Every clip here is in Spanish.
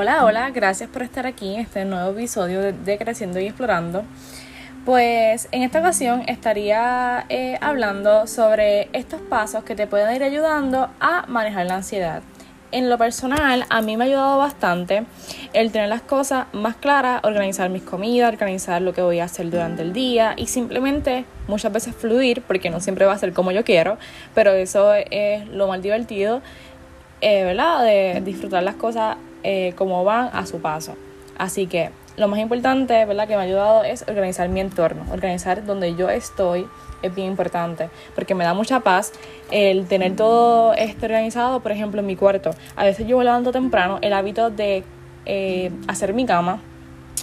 Hola, hola, gracias por estar aquí en este nuevo episodio de, Creciendo y Explorando. Pues en esta ocasión estaría eh, hablando sobre estos pasos que te pueden ir ayudando a manejar la ansiedad. En lo personal, a mí me ha ayudado bastante el tener las cosas más claras, organizar mis comidas, organizar lo que voy a hacer durante el día y simplemente muchas veces fluir, porque no siempre va a ser como yo quiero, pero eso es lo más divertido, eh, ¿verdad? De disfrutar las cosas eh, como van a su paso. Así que lo más importante, ¿verdad? Que me ha ayudado es organizar mi entorno, organizar donde yo estoy es bien importante porque me da mucha paz el tener todo esto organizado, por ejemplo, en mi cuarto. A veces yo levanto temprano, el hábito de eh, hacer mi cama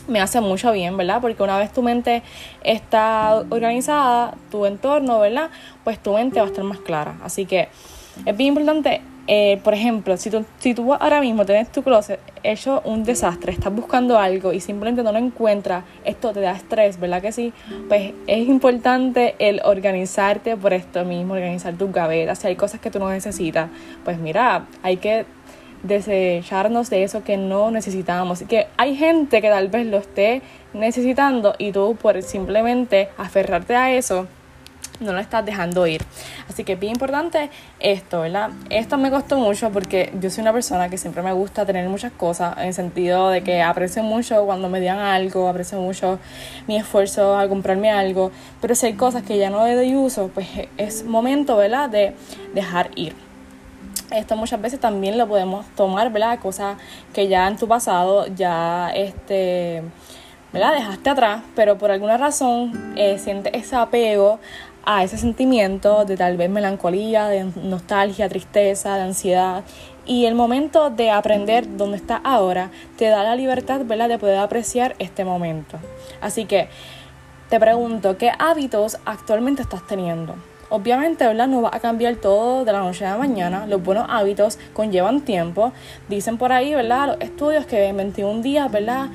me hace mucho bien, ¿verdad? Porque una vez tu mente está organizada, tu entorno, ¿verdad? Pues tu mente va a estar más clara. Así que es bien importante eh, por ejemplo, si tú, si tú ahora mismo tienes tu closet hecho un desastre, estás buscando algo y simplemente no lo encuentras, esto te da estrés, ¿verdad que sí? Pues es importante el organizarte por esto mismo, organizar tus gavetas. Si hay cosas que tú no necesitas, pues mira, hay que desecharnos de eso que no necesitamos. Que hay gente que tal vez lo esté necesitando y tú por simplemente aferrarte a eso, no lo estás dejando ir. Así que es bien importante esto, ¿verdad? Esto me costó mucho porque yo soy una persona que siempre me gusta tener muchas cosas, en el sentido de que aprecio mucho cuando me digan algo, aprecio mucho mi esfuerzo al comprarme algo, pero si hay cosas que ya no le doy uso, pues es momento, ¿verdad?, de dejar ir. Esto muchas veces también lo podemos tomar, ¿verdad? Cosas que ya en tu pasado ya este ¿verdad? Dejaste atrás, pero por alguna razón eh, sientes ese apego a ese sentimiento de tal vez melancolía, de nostalgia, tristeza, de ansiedad. Y el momento de aprender dónde está ahora te da la libertad ¿verdad? de poder apreciar este momento. Así que te pregunto, ¿qué hábitos actualmente estás teniendo? Obviamente, ¿verdad? No va a cambiar todo de la noche a la mañana. Los buenos hábitos conllevan tiempo. Dicen por ahí, ¿verdad? Los estudios que en 21 días, ¿verdad?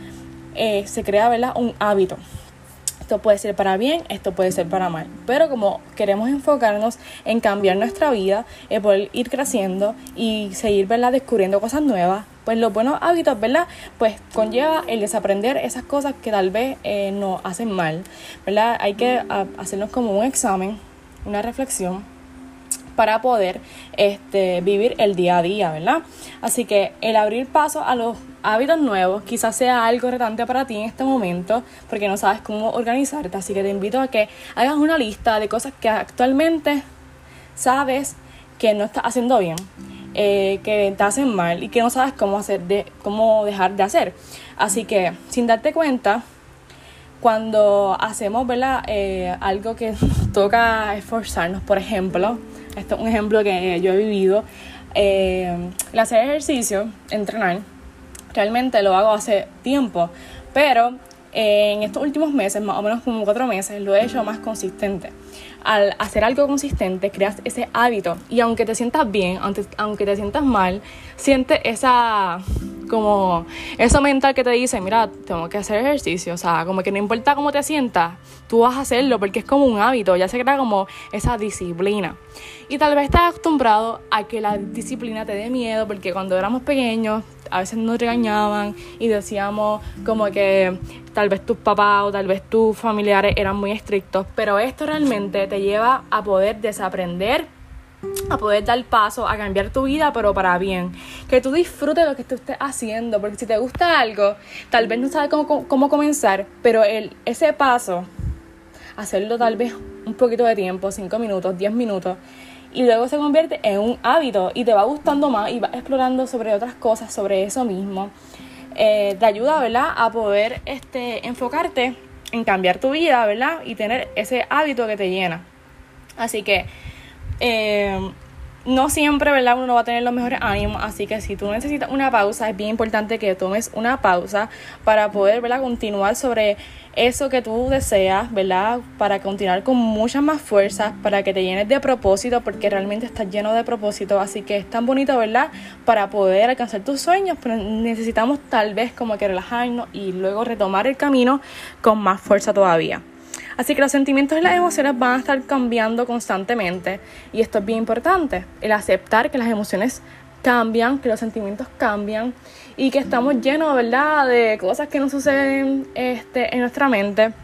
Eh, se crea, ¿verdad? Un hábito. Esto puede ser para bien, esto puede ser para mal. Pero como queremos enfocarnos en cambiar nuestra vida, en poder ir creciendo y seguir, ¿verdad? Descubriendo cosas nuevas, pues los buenos hábitos, ¿verdad? Pues conlleva el desaprender esas cosas que tal vez eh, nos hacen mal, ¿verdad? Hay que hacernos como un examen, una reflexión para poder este, vivir el día a día, ¿verdad? Así que el abrir paso a los hábitos nuevos quizás sea algo retante para ti en este momento porque no sabes cómo organizarte, así que te invito a que hagas una lista de cosas que actualmente sabes que no estás haciendo bien, eh, que te hacen mal y que no sabes cómo, hacer de, cómo dejar de hacer. Así que sin darte cuenta, cuando hacemos ¿verdad? Eh, algo que toca esforzarnos, por ejemplo, esto es un ejemplo que yo he vivido, eh, hacer ejercicio, entrenar, realmente lo hago hace tiempo, pero eh, en estos últimos meses, más o menos como cuatro meses, lo he hecho más consistente. Al hacer algo consistente, creas ese hábito y aunque te sientas bien, aunque, aunque te sientas mal, siente esa como eso mental que te dice, mira, tengo que hacer ejercicio, o sea, como que no importa cómo te sientas, tú vas a hacerlo porque es como un hábito, ya se crea como esa disciplina. Y tal vez estás acostumbrado a que la disciplina te dé miedo porque cuando éramos pequeños a veces nos regañaban y decíamos como que tal vez tus papás o tal vez tus familiares eran muy estrictos, pero esto realmente te lleva a poder desaprender a poder dar paso a cambiar tu vida, pero para bien. Que tú disfrutes lo que tú estés haciendo, porque si te gusta algo, tal vez no sabes cómo, cómo comenzar, pero el, ese paso, hacerlo tal vez un poquito de tiempo, 5 minutos, 10 minutos, y luego se convierte en un hábito y te va gustando más y vas explorando sobre otras cosas, sobre eso mismo. Eh, te ayuda, ¿verdad?, a poder este, enfocarte en cambiar tu vida, ¿verdad? Y tener ese hábito que te llena. Así que eh, no siempre, ¿verdad? Uno va a tener los mejores ánimos, así que si tú necesitas una pausa, es bien importante que tomes una pausa para poder, ¿verdad? Continuar sobre eso que tú deseas, ¿verdad? Para continuar con mucha más fuerza, para que te llenes de propósito, porque realmente estás lleno de propósito, así que es tan bonito, ¿verdad? Para poder alcanzar tus sueños, pero necesitamos tal vez como que relajarnos y luego retomar el camino con más fuerza todavía. Así que los sentimientos y las emociones van a estar cambiando constantemente y esto es bien importante, el aceptar que las emociones cambian, que los sentimientos cambian y que estamos llenos, ¿verdad?, de cosas que nos suceden este, en nuestra mente.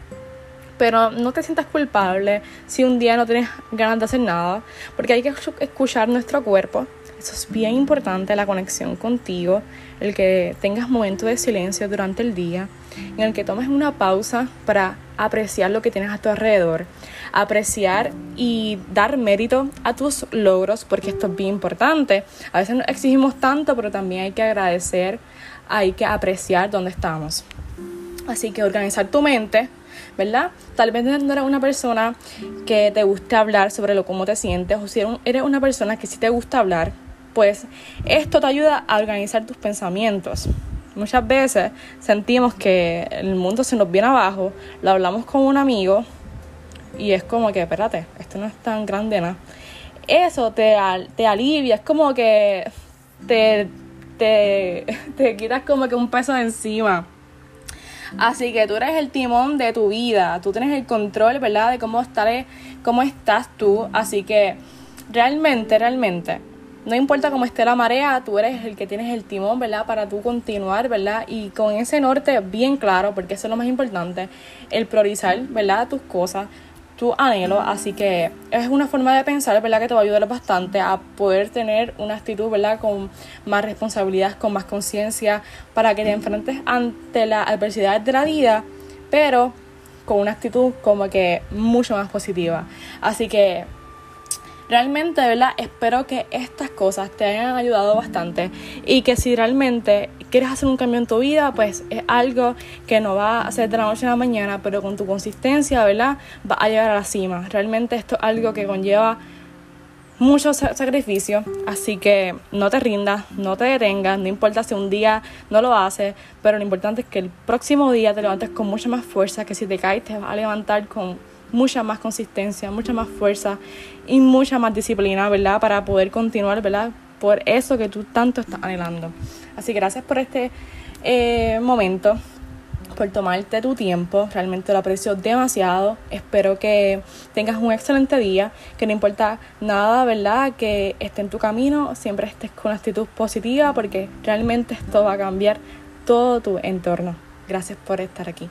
Pero no te sientas culpable si un día no tienes ganas de hacer nada, porque hay que escuchar nuestro cuerpo. Es bien importante, la conexión contigo, el que tengas momentos de silencio durante el día, en el que tomes una pausa para apreciar lo que tienes a tu alrededor, apreciar y dar mérito a tus logros, porque esto es bien importante. A veces nos exigimos tanto, pero también hay que agradecer, hay que apreciar dónde estamos. Así que organizar tu mente, ¿verdad? Tal vez no eres una persona que te guste hablar sobre lo cómo te sientes, o si eres una persona que sí te gusta hablar, pues esto te ayuda a organizar tus pensamientos. Muchas veces sentimos que el mundo se nos viene abajo, lo hablamos con un amigo y es como que, espérate, esto no es tan grande nada. Eso te, te alivia, es como que te, te, te quitas como que un peso de encima. Así que tú eres el timón de tu vida, tú tienes el control, ¿verdad? De cómo, estar, cómo estás tú. Así que realmente, realmente, no importa cómo esté la marea, tú eres el que tienes el timón, ¿verdad? Para tú continuar, ¿verdad? Y con ese norte bien claro, porque eso es lo más importante, el priorizar, ¿verdad? Tus cosas, tu anhelo. Así que es una forma de pensar, ¿verdad? Que te va a ayudar bastante a poder tener una actitud, ¿verdad? Con más responsabilidad, con más conciencia, para que te enfrentes ante la adversidad de la vida, pero con una actitud como que mucho más positiva. Así que Realmente, verdad, espero que estas cosas te hayan ayudado bastante y que si realmente quieres hacer un cambio en tu vida, pues es algo que no va a ser de la noche a la mañana, pero con tu consistencia, ¿verdad? Va a llegar a la cima. Realmente esto es algo que conlleva mucho sacrificio, así que no te rindas, no te detengas, no importa si un día no lo haces, pero lo importante es que el próximo día te levantes con mucha más fuerza, que si te caes te vas a levantar con mucha más consistencia, mucha más fuerza y mucha más disciplina, ¿verdad? Para poder continuar, ¿verdad? Por eso que tú tanto estás anhelando. Así que gracias por este eh, momento, por tomarte tu tiempo. Realmente lo aprecio demasiado. Espero que tengas un excelente día, que no importa nada, ¿verdad? Que esté en tu camino, siempre estés con actitud positiva porque realmente esto va a cambiar todo tu entorno. Gracias por estar aquí.